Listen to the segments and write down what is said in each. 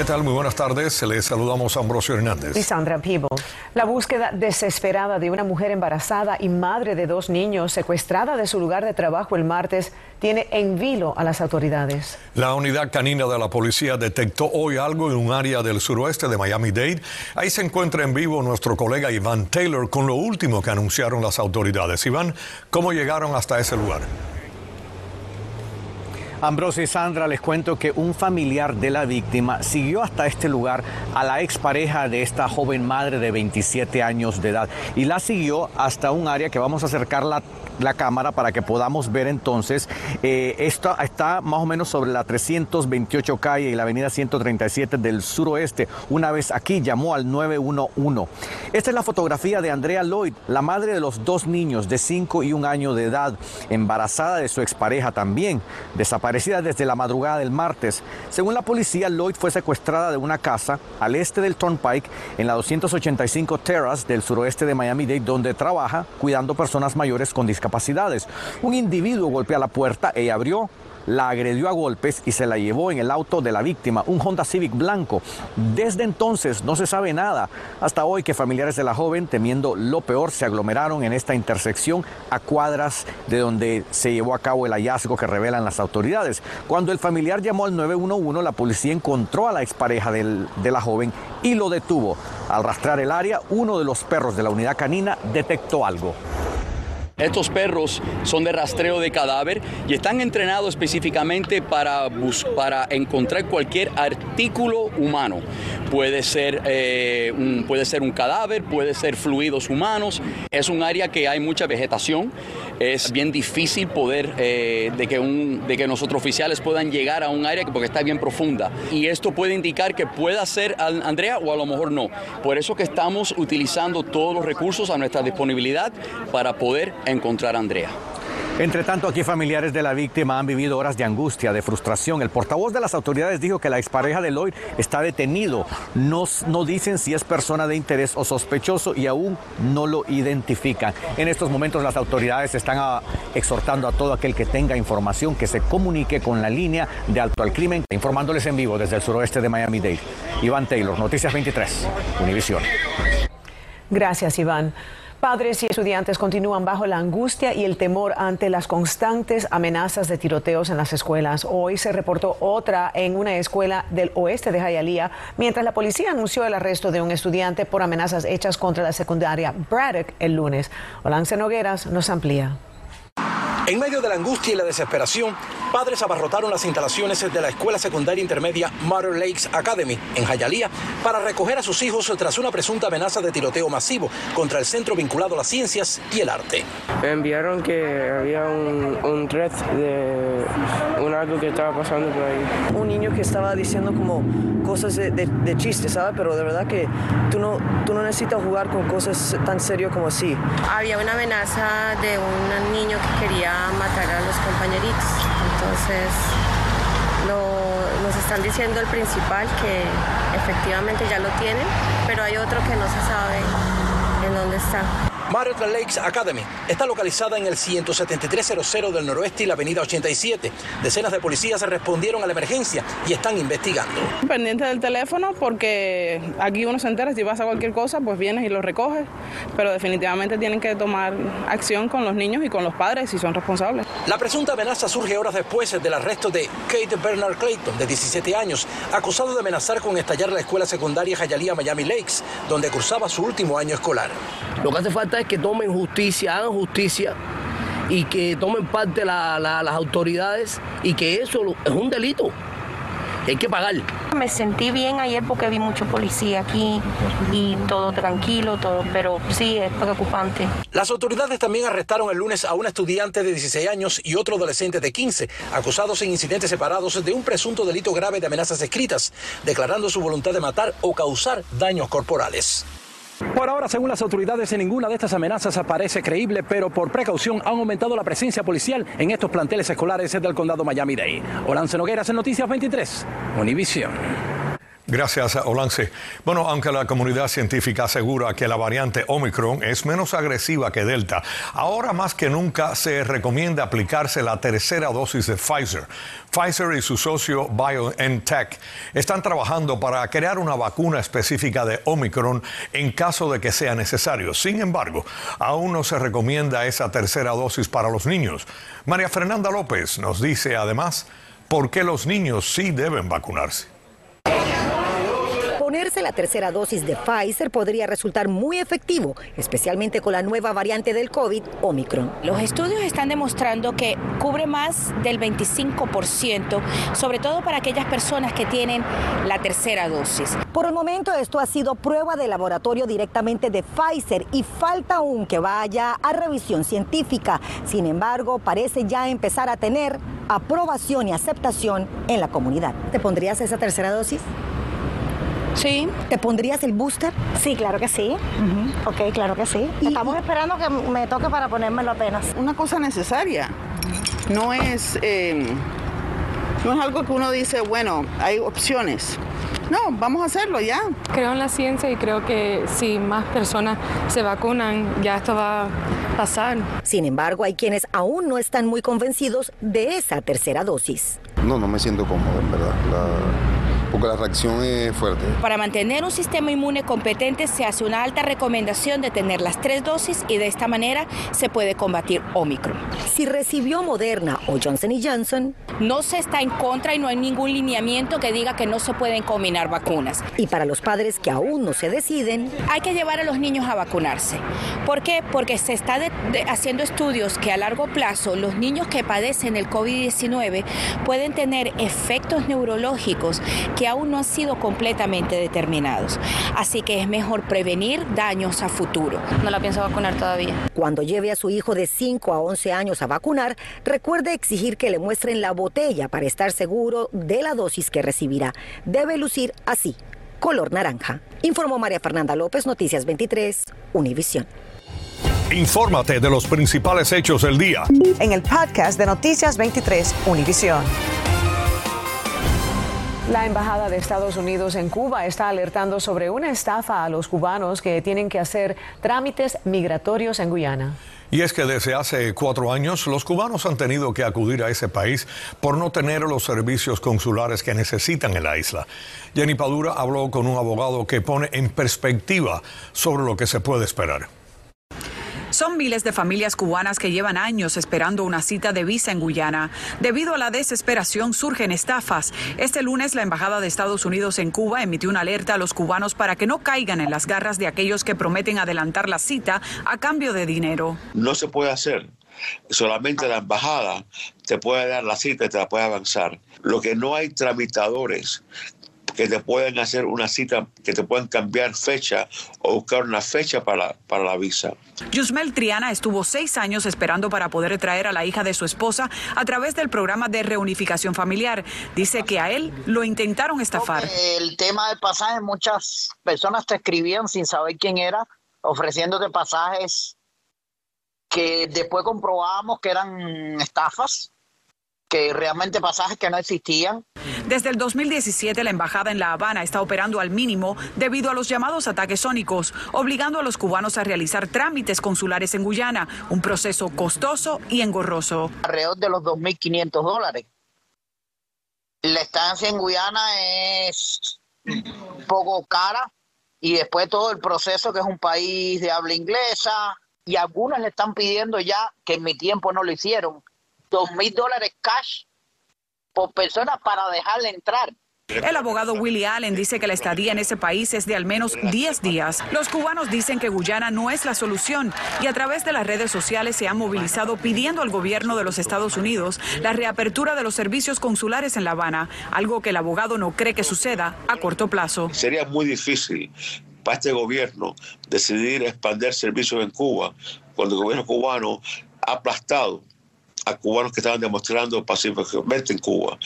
¿Qué tal? Muy buenas tardes. Les saludamos a Ambrosio Hernández. Y Sandra Pivo. La búsqueda desesperada de una mujer embarazada y madre de dos niños secuestrada de su lugar de trabajo el martes tiene en vilo a las autoridades. La unidad canina de la policía detectó hoy algo en un área del suroeste de Miami-Dade. Ahí se encuentra en vivo nuestro colega Iván Taylor con lo último que anunciaron las autoridades. Iván, ¿cómo llegaron hasta ese lugar? Ambrosio y Sandra, les cuento que un familiar de la víctima siguió hasta este lugar a la expareja de esta joven madre de 27 años de edad y la siguió hasta un área que vamos a acercar la, cámara para que podamos ver entonces. Eh, esto está más o menos sobre la 328 calle y la avenida 137 del suroeste. Una vez aquí llamó al 911. Esta es la fotografía de Andrea Lloyd, la madre de los dos niños de 5 y un año de edad, embarazada de su expareja también, desaparecida desde la madrugada del martes. Según la policía, Lloyd fue secuestrada de una casa al este del Turnpike en la 285 Terrace del suroeste de Miami-Dade, donde trabaja cuidando personas mayores con Un individuo golpea la puerta, ella abrió, la agredió a golpes y se la llevó en el auto de la víctima, un Honda Civic blanco. Desde entonces no se sabe nada. Hasta hoy que familiares de la joven, temiendo lo peor, se aglomeraron en esta intersección a cuadras de donde se llevó a cabo el hallazgo que revelan las autoridades. Cuando el familiar llamó al 911, la policía encontró a la expareja del, de la joven y lo detuvo. Al rastrear el área, uno de los perros de la unidad canina detectó algo. Estos perros son de rastreo de cadáver y están entrenados específicamente para, para encontrar cualquier artículo humano. Puede ser, eh, un, puede ser un cadáver, puede ser fluidos humanos. Es un área que hay mucha vegetación. Es bien difícil poder eh, de, que un, de que oficiales puedan llegar a un área porque está bien profunda. Y esto puede indicar que pueda ser Andrea o a lo mejor no. Por eso que estamos utilizando todos los recursos a nuestra disponibilidad para poder encontrar a Andrea. Entre tanto, aquí familiares de la víctima han vivido horas de angustia, de frustración. El portavoz de las autoridades dijo que la expareja de Lloyd está detenido. No, no dicen si es persona de interés o sospechoso y aún no lo identifican. En estos momentos las autoridades están a, exhortando a todo aquel que tenga información que se comunique con la línea de alto al crimen, informándoles en vivo desde el suroeste de Miami-Dade. Iván Taylor, Noticias 23, Univisión. Gracias, Iván. Padres y estudiantes continúan bajo la angustia y el temor ante las constantes amenazas de tiroteos en las escuelas. Hoy se reportó otra en una escuela del oeste de Hialeah, mientras la policía anunció el arresto de un estudiante por amenazas hechas contra la secundaria Braddock el lunes. Olance Nogueras nos amplía. En medio de la angustia y la desesperación, padres abarrotaron las instalaciones de la escuela secundaria intermedia Mother Lakes Academy en Hialeah para recoger a sus hijos tras una presunta amenaza de tiroteo masivo contra el centro vinculado a las ciencias y el arte. Me enviaron que había un, un threat de un algo que estaba pasando por ahí. Un niño que estaba diciendo como cosas de, de, de chiste, ¿sabes? Pero de verdad que tú no, tú no necesitas jugar con cosas tan serias como así. Había una amenaza de un niño que quería matar a los compañeritos. Entonces nos están diciendo el principal que efectivamente ya lo tienen, pero hay otro que no se sabe en dónde está. Marriott Lakes Academy está localizada en el 17300 del noroeste y la avenida 87. Decenas de policías respondieron a la emergencia y están investigando. Pendiente del teléfono porque aquí uno se entera si pasa cualquier cosa, pues vienes y lo recoges, pero definitivamente tienen que tomar acción con los niños y con los padres si son responsables. La presunta amenaza surge horas después del arresto de Kate Bernard Clayton, de 17 años, acusado de amenazar con estallar la escuela secundaria Hialeah Miami Lakes, donde cursaba su último año escolar. Lo que hace falta es que tomen justicia, hagan justicia y que tomen parte la, la, las autoridades y que eso es un delito. Hay que pagar. Me sentí bien ayer porque vi mucho policía aquí y todo tranquilo, todo, pero sí es preocupante. Las autoridades también arrestaron el lunes a un estudiante de 16 años y otro adolescente de 15, acusados en incidentes separados de un presunto delito grave de amenazas escritas, declarando su voluntad de matar o causar daños corporales. Por ahora, según las autoridades, ninguna de estas amenazas aparece creíble, pero por precaución han aumentado la presencia policial en estos planteles escolares del condado Miami-Dade. Olance Nogueras en Noticias 23, Univisión. Gracias, Olance. Bueno, aunque la comunidad científica asegura que la variante Omicron es menos agresiva que Delta, ahora más que nunca se recomienda aplicarse la tercera dosis de Pfizer. Pfizer y su socio BioNTech están trabajando para crear una vacuna específica de Omicron en caso de que sea necesario. Sin embargo, aún no se recomienda esa tercera dosis para los niños. María Fernanda López nos dice además por qué los niños sí deben vacunarse. Ponerse la tercera dosis de Pfizer podría resultar muy efectivo, especialmente con la nueva variante del COVID, Omicron. Los estudios están demostrando que cubre más del 25%, sobre todo para aquellas personas que tienen la tercera dosis. Por el momento esto ha sido prueba de laboratorio directamente de Pfizer y falta aún que vaya a revisión científica. Sin embargo, parece ya empezar a tener aprobación y aceptación en la comunidad. ¿Te pondrías esa tercera dosis? Sí. ¿Te pondrías el booster? Sí, claro que sí. Ok, claro que sí. Estamos esperando que me toque para ponérmelo apenas. Una cosa necesaria. No es, eh, no es algo que uno dice, bueno, hay opciones. No, vamos a hacerlo ya. Creo en la ciencia y creo que si más personas se vacunan, ya esto va a pasar. Sin embargo, hay quienes aún no están muy convencidos de esa tercera dosis. No, no me siento cómodo, en verdad. La- porque la reacción es fuerte. Para mantener un sistema inmune competente se hace una alta recomendación de tener las tres dosis y de esta manera se puede combatir Omicron. Si recibió Moderna o Johnson Johnson, No se está en contra y no hay ningún lineamiento que diga que no se pueden combinar vacunas. y para los padres que aún no se deciden, Hay que llevar a los niños a vacunarse. ¿Por qué? Porque se está de- de- haciendo estudios que a largo plazo los niños que padecen el COVID-19 pueden tener efectos neurológicos que aún no han sido completamente determinados. Así que es mejor prevenir daños a futuro. No la pienso vacunar todavía. cuando lleve a su hijo de 5 a 11 años a vacunar, recuerde exigir que le muestren la botella para estar seguro de la dosis que recibirá. Debe lucir así, color naranja. Informó María Fernanda López, Noticias 23, Univisión. Infórmate de los principales hechos del día. En el podcast de Noticias 23 Univisión. La Embajada de Estados Unidos en Cuba está alertando sobre una estafa a los cubanos que tienen que hacer trámites migratorios en Guyana. Y es que desde hace cuatro años los cubanos han tenido que acudir a ese país por no tener los servicios consulares que necesitan en la isla. Jenny Padura habló con un abogado que pone en perspectiva sobre lo que se puede esperar. Son miles de familias cubanas que llevan años esperando una cita de visa en Guyana. Debido a la desesperación surgen estafas. Este lunes la Embajada de Estados Unidos en Cuba emitió una alerta a los cubanos para que no caigan en las garras de aquellos que prometen adelantar la cita a cambio de dinero. no se puede hacer. Solamente la embajada te puede dar la cita y te la puede avanzar. Lo que no hay tramitadores que te pueden hacer una cita, que te pueden cambiar fecha o buscar una fecha para, la- para la visa. Yusmel Triana estuvo seis años esperando para poder traer a la hija de su esposa a través del programa de reunificación familiar. Dice que a él lo intentaron estafar. El tema del pasaje, muchas personas te escribían sin saber quién era, ofreciéndote pasajes que después comprobábamos que eran estafas, que realmente pasajes que no existían. Desde el 2017, la embajada en La Habana está operando al mínimo debido a los llamados ataques sónicos, obligando a los cubanos a realizar trámites consulares en Guyana, un proceso costoso y engorroso. alrededor de los 2.500 dólares. La estancia en Guyana es un poco cara y después todo el proceso que es un país de habla inglesa y algunos le están pidiendo ya, que en mi tiempo no lo hicieron, dos mil dólares cash por persona para dejarle entrar. El abogado Willie Allen dice que la estadía en ese país es de al menos 10 días. Los cubanos dicen que Guyana no es la solución y a través de las redes sociales se han movilizado pidiendo al gobierno de los Estados Unidos la reapertura de los servicios consulares en La Habana, algo que el abogado no cree que suceda a corto plazo. Sería muy difícil para este gobierno decidir expandir servicios en Cuba cuando el gobierno cubano ha aplastado a cubanos que estaban demostrando pacíficamente en Cuba.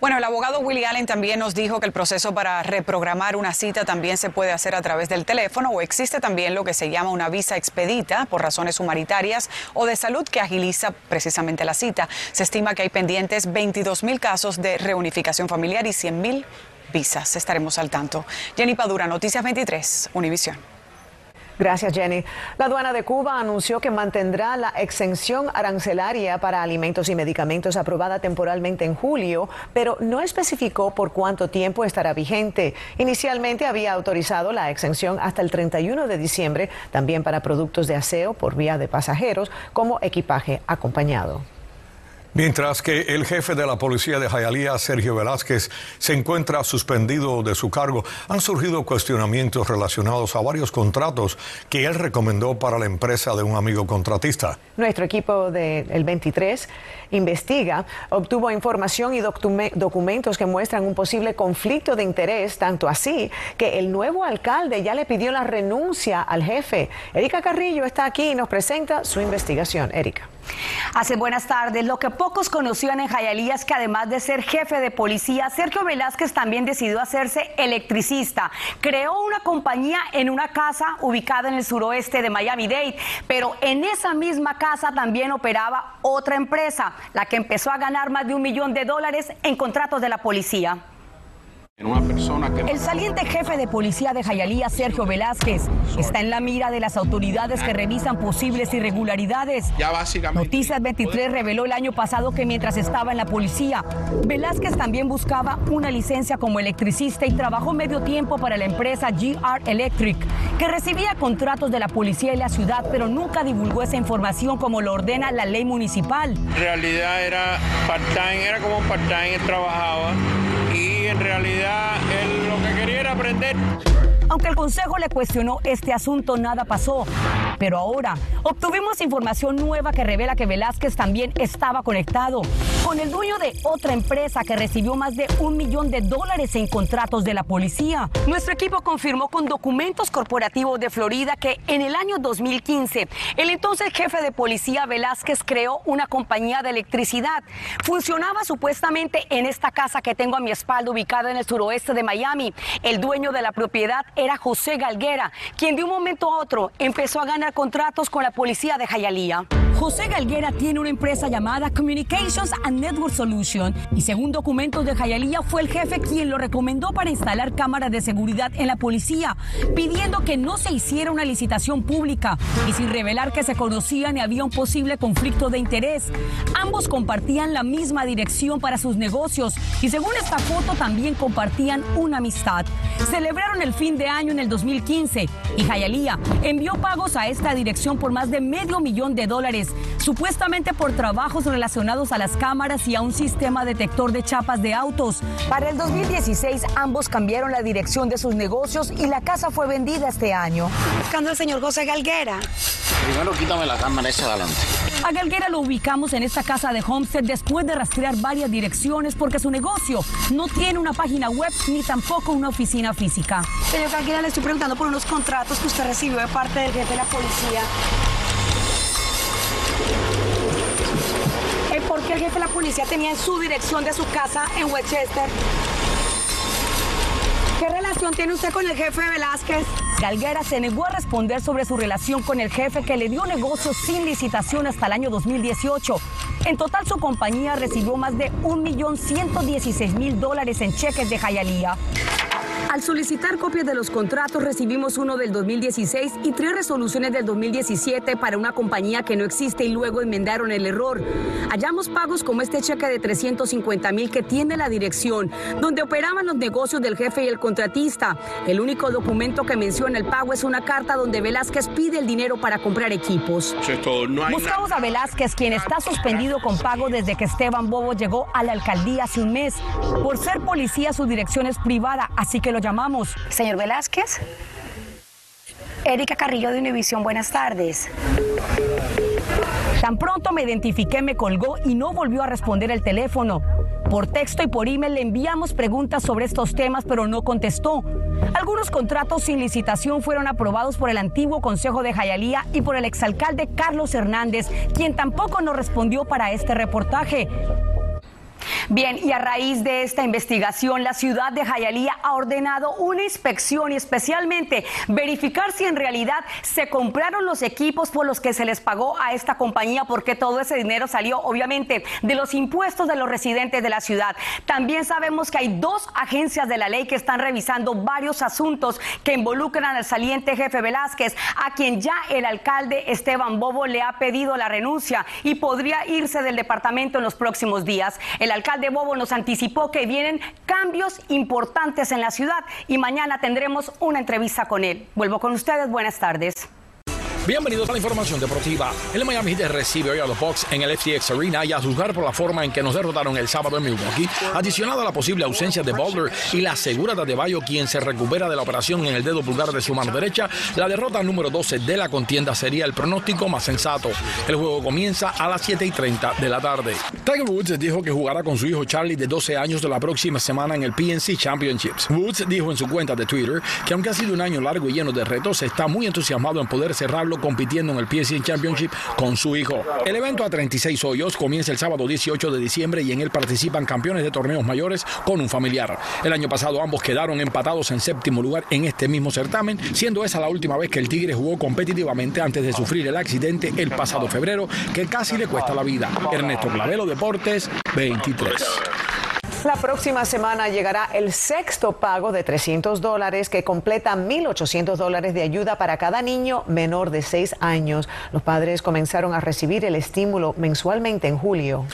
Bueno, el abogado Willie Allen también nos dijo que el proceso para reprogramar una cita también se puede hacer a través del teléfono o existe también lo que se llama una visa expedita por razones humanitarias o de salud que agiliza precisamente la cita. Se estima que hay pendientes 22 mil casos de reunificación familiar y 100 mil visas. Estaremos al tanto. Jenny Padura, Noticias 23, Univisión. Gracias, Jenny. La aduana de Cuba anunció que mantendrá la exención arancelaria para alimentos y medicamentos aprobada temporalmente en julio, pero no especificó por cuánto tiempo estará vigente. Inicialmente había autorizado la exención hasta el 31 de diciembre, también para productos de aseo por vía de pasajeros como equipaje acompañado. Mientras que el jefe de la policía de Jayalía, Sergio Velázquez, se encuentra suspendido de su cargo, han surgido cuestionamientos relacionados a varios contratos que él recomendó para la empresa de un amigo contratista. Nuestro equipo del 23 investiga, obtuvo información y documentos que muestran un posible conflicto de interés, tanto así que el nuevo alcalde ya le pidió la renuncia al jefe. Erika Carrillo está aquí y nos presenta su investigación. Erika. Hace buenas tardes. Lo que pocos conocían en Jayalía es que además de ser jefe de policía, Sergio Velázquez también decidió hacerse electricista. Creó una compañía en una casa ubicada en el suroeste de Miami-Dade, pero en esa misma casa también operaba otra empresa, la que empezó a ganar más de un millón de dólares en contratos de la policía. El saliente jefe de policía de Jayalía, Sergio Velázquez, está en la mira de las autoridades que revisan posibles irregularidades. Noticias 23 reveló el año pasado que mientras estaba en la policía, Velázquez también buscaba una licencia como electricista y trabajó medio tiempo para la empresa GR Electric, que recibía contratos de la policía y la ciudad, pero nunca divulgó esa información como lo ordena la ley municipal. En realidad era part-time, era como part-time, trabajaba en realidad lo que quería era aprender. Aunque el Consejo le cuestionó este asunto, nada pasó. Pero ahora obtuvimos información nueva que revela que Velázquez también estaba conectado con el dueño de otra empresa que recibió más de un millón de dólares en contratos de la policía. Nuestro equipo confirmó con documentos corporativos de Florida que en el año 2015 el entonces jefe de policía Velázquez creó una compañía de electricidad. Funcionaba supuestamente en esta casa que tengo a mi espalda ubicada en el suroeste de Miami. El dueño de la propiedad era José Galguera, quien de un momento a otro empezó a ganar contratos con la policía de Jayalía. José Galguera tiene una empresa llamada Communications and Network Solution y según documentos de Jayalía fue el jefe quien lo recomendó para instalar cámaras de seguridad en la policía, pidiendo que no se hiciera una licitación pública y sin revelar que se conocían y había un posible conflicto de interés. Ambos compartían la misma dirección para sus negocios y según esta foto también compartían una amistad. Celebraron el fin de año en el 2015 y Jayalía envió pagos a esta dirección por más de medio millón de dólares supuestamente por trabajos relacionados a las cámaras y a un sistema detector de chapas de autos. Para el 2016 ambos cambiaron la dirección de sus negocios y la casa fue vendida este año. Buscando al señor José Galguera. Primero quítame la cámara esa adelante. A Galguera lo ubicamos en esta casa de Homestead después de rastrear varias direcciones porque su negocio no tiene una página web ni tampoco una oficina física. Señor Galguera, le estoy preguntando por unos contratos que usted recibió de parte del jefe de la policía qué el jefe de la policía tenía en su dirección de su casa en Westchester. ¿Qué relación tiene usted con el jefe Velázquez? Galguera se negó a responder sobre su relación con el jefe que le dio negocios sin licitación hasta el año 2018. En total, su compañía recibió más de 1.116.000 dólares en cheques de Jayalía. Al solicitar copias de los contratos, recibimos uno del 2016 y tres resoluciones del 2017 para una compañía que no existe y luego enmendaron el error. Hallamos pagos como este cheque de 350 mil que tiene la dirección, donde operaban los negocios del jefe y el contratista. El único documento que menciona el pago es una carta donde Velázquez pide el dinero para comprar equipos. Buscamos a Velázquez, quien está suspendido con pago desde que Esteban Bobo llegó a la alcaldía hace un mes. Por ser policía, su dirección es privada, así que lo llamamos. Señor Velázquez. Erika Carrillo de Univisión, buenas tardes. Tan pronto me identifiqué, me colgó y no volvió a responder el teléfono. Por texto y por email le enviamos preguntas sobre estos temas, pero no contestó. Algunos contratos sin licitación fueron aprobados por el antiguo Consejo de Jayalía y por el exalcalde Carlos Hernández, quien tampoco nos respondió para este reportaje. Bien, y a raíz de esta investigación, la ciudad de Jayalía ha ordenado una inspección y especialmente verificar si en realidad se compraron los equipos por los que se les pagó a esta compañía, porque todo ese dinero salió obviamente de los impuestos de los residentes de la ciudad. También sabemos que hay dos agencias de la ley que están revisando varios asuntos que involucran al saliente jefe Velázquez, a quien ya el alcalde Esteban Bobo le ha pedido la renuncia y podría irse del departamento en los próximos días. El alcalde Bobo nos anticipó que vienen cambios importantes en la ciudad y mañana tendremos una entrevista con él. Vuelvo con ustedes. Buenas tardes. Bienvenidos a la información deportiva. El Miami Heat recibe hoy a los Bucks en el FTX Arena y a juzgar por la forma en que nos derrotaron el sábado en Milwaukee, adicionado a la posible ausencia de Butler y la segura de Bayo, quien se recupera de la operación en el dedo pulgar de su mano derecha, la derrota número 12 de la contienda sería el pronóstico más sensato. El juego comienza a las 7 y 30 de la tarde. Tiger Woods dijo que jugará con su hijo Charlie de 12 años de la próxima semana en el PNC Championships. Woods dijo en su cuenta de Twitter que aunque ha sido un año largo y lleno de retos, está muy entusiasmado en poder cerrarlo compitiendo en el PSN Championship con su hijo. El evento a 36 hoyos comienza el sábado 18 de diciembre y en él participan campeones de torneos mayores con un familiar. El año pasado ambos quedaron empatados en séptimo lugar en este mismo certamen, siendo esa la última vez que el Tigre jugó competitivamente antes de sufrir el accidente el pasado febrero que casi le cuesta la vida. Ernesto Clavelo Deportes 23. La próxima semana llegará el sexto pago de 300 dólares que completa 1.800 dólares de ayuda para cada niño menor de 6 años. Los padres comenzaron a recibir el estímulo mensualmente en julio.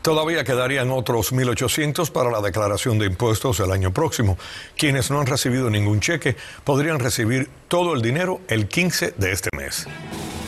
Todavía quedarían otros 1.800 para la declaración de impuestos el año próximo. Quienes no han recibido ningún cheque podrían recibir todo el dinero el 15 de este mes.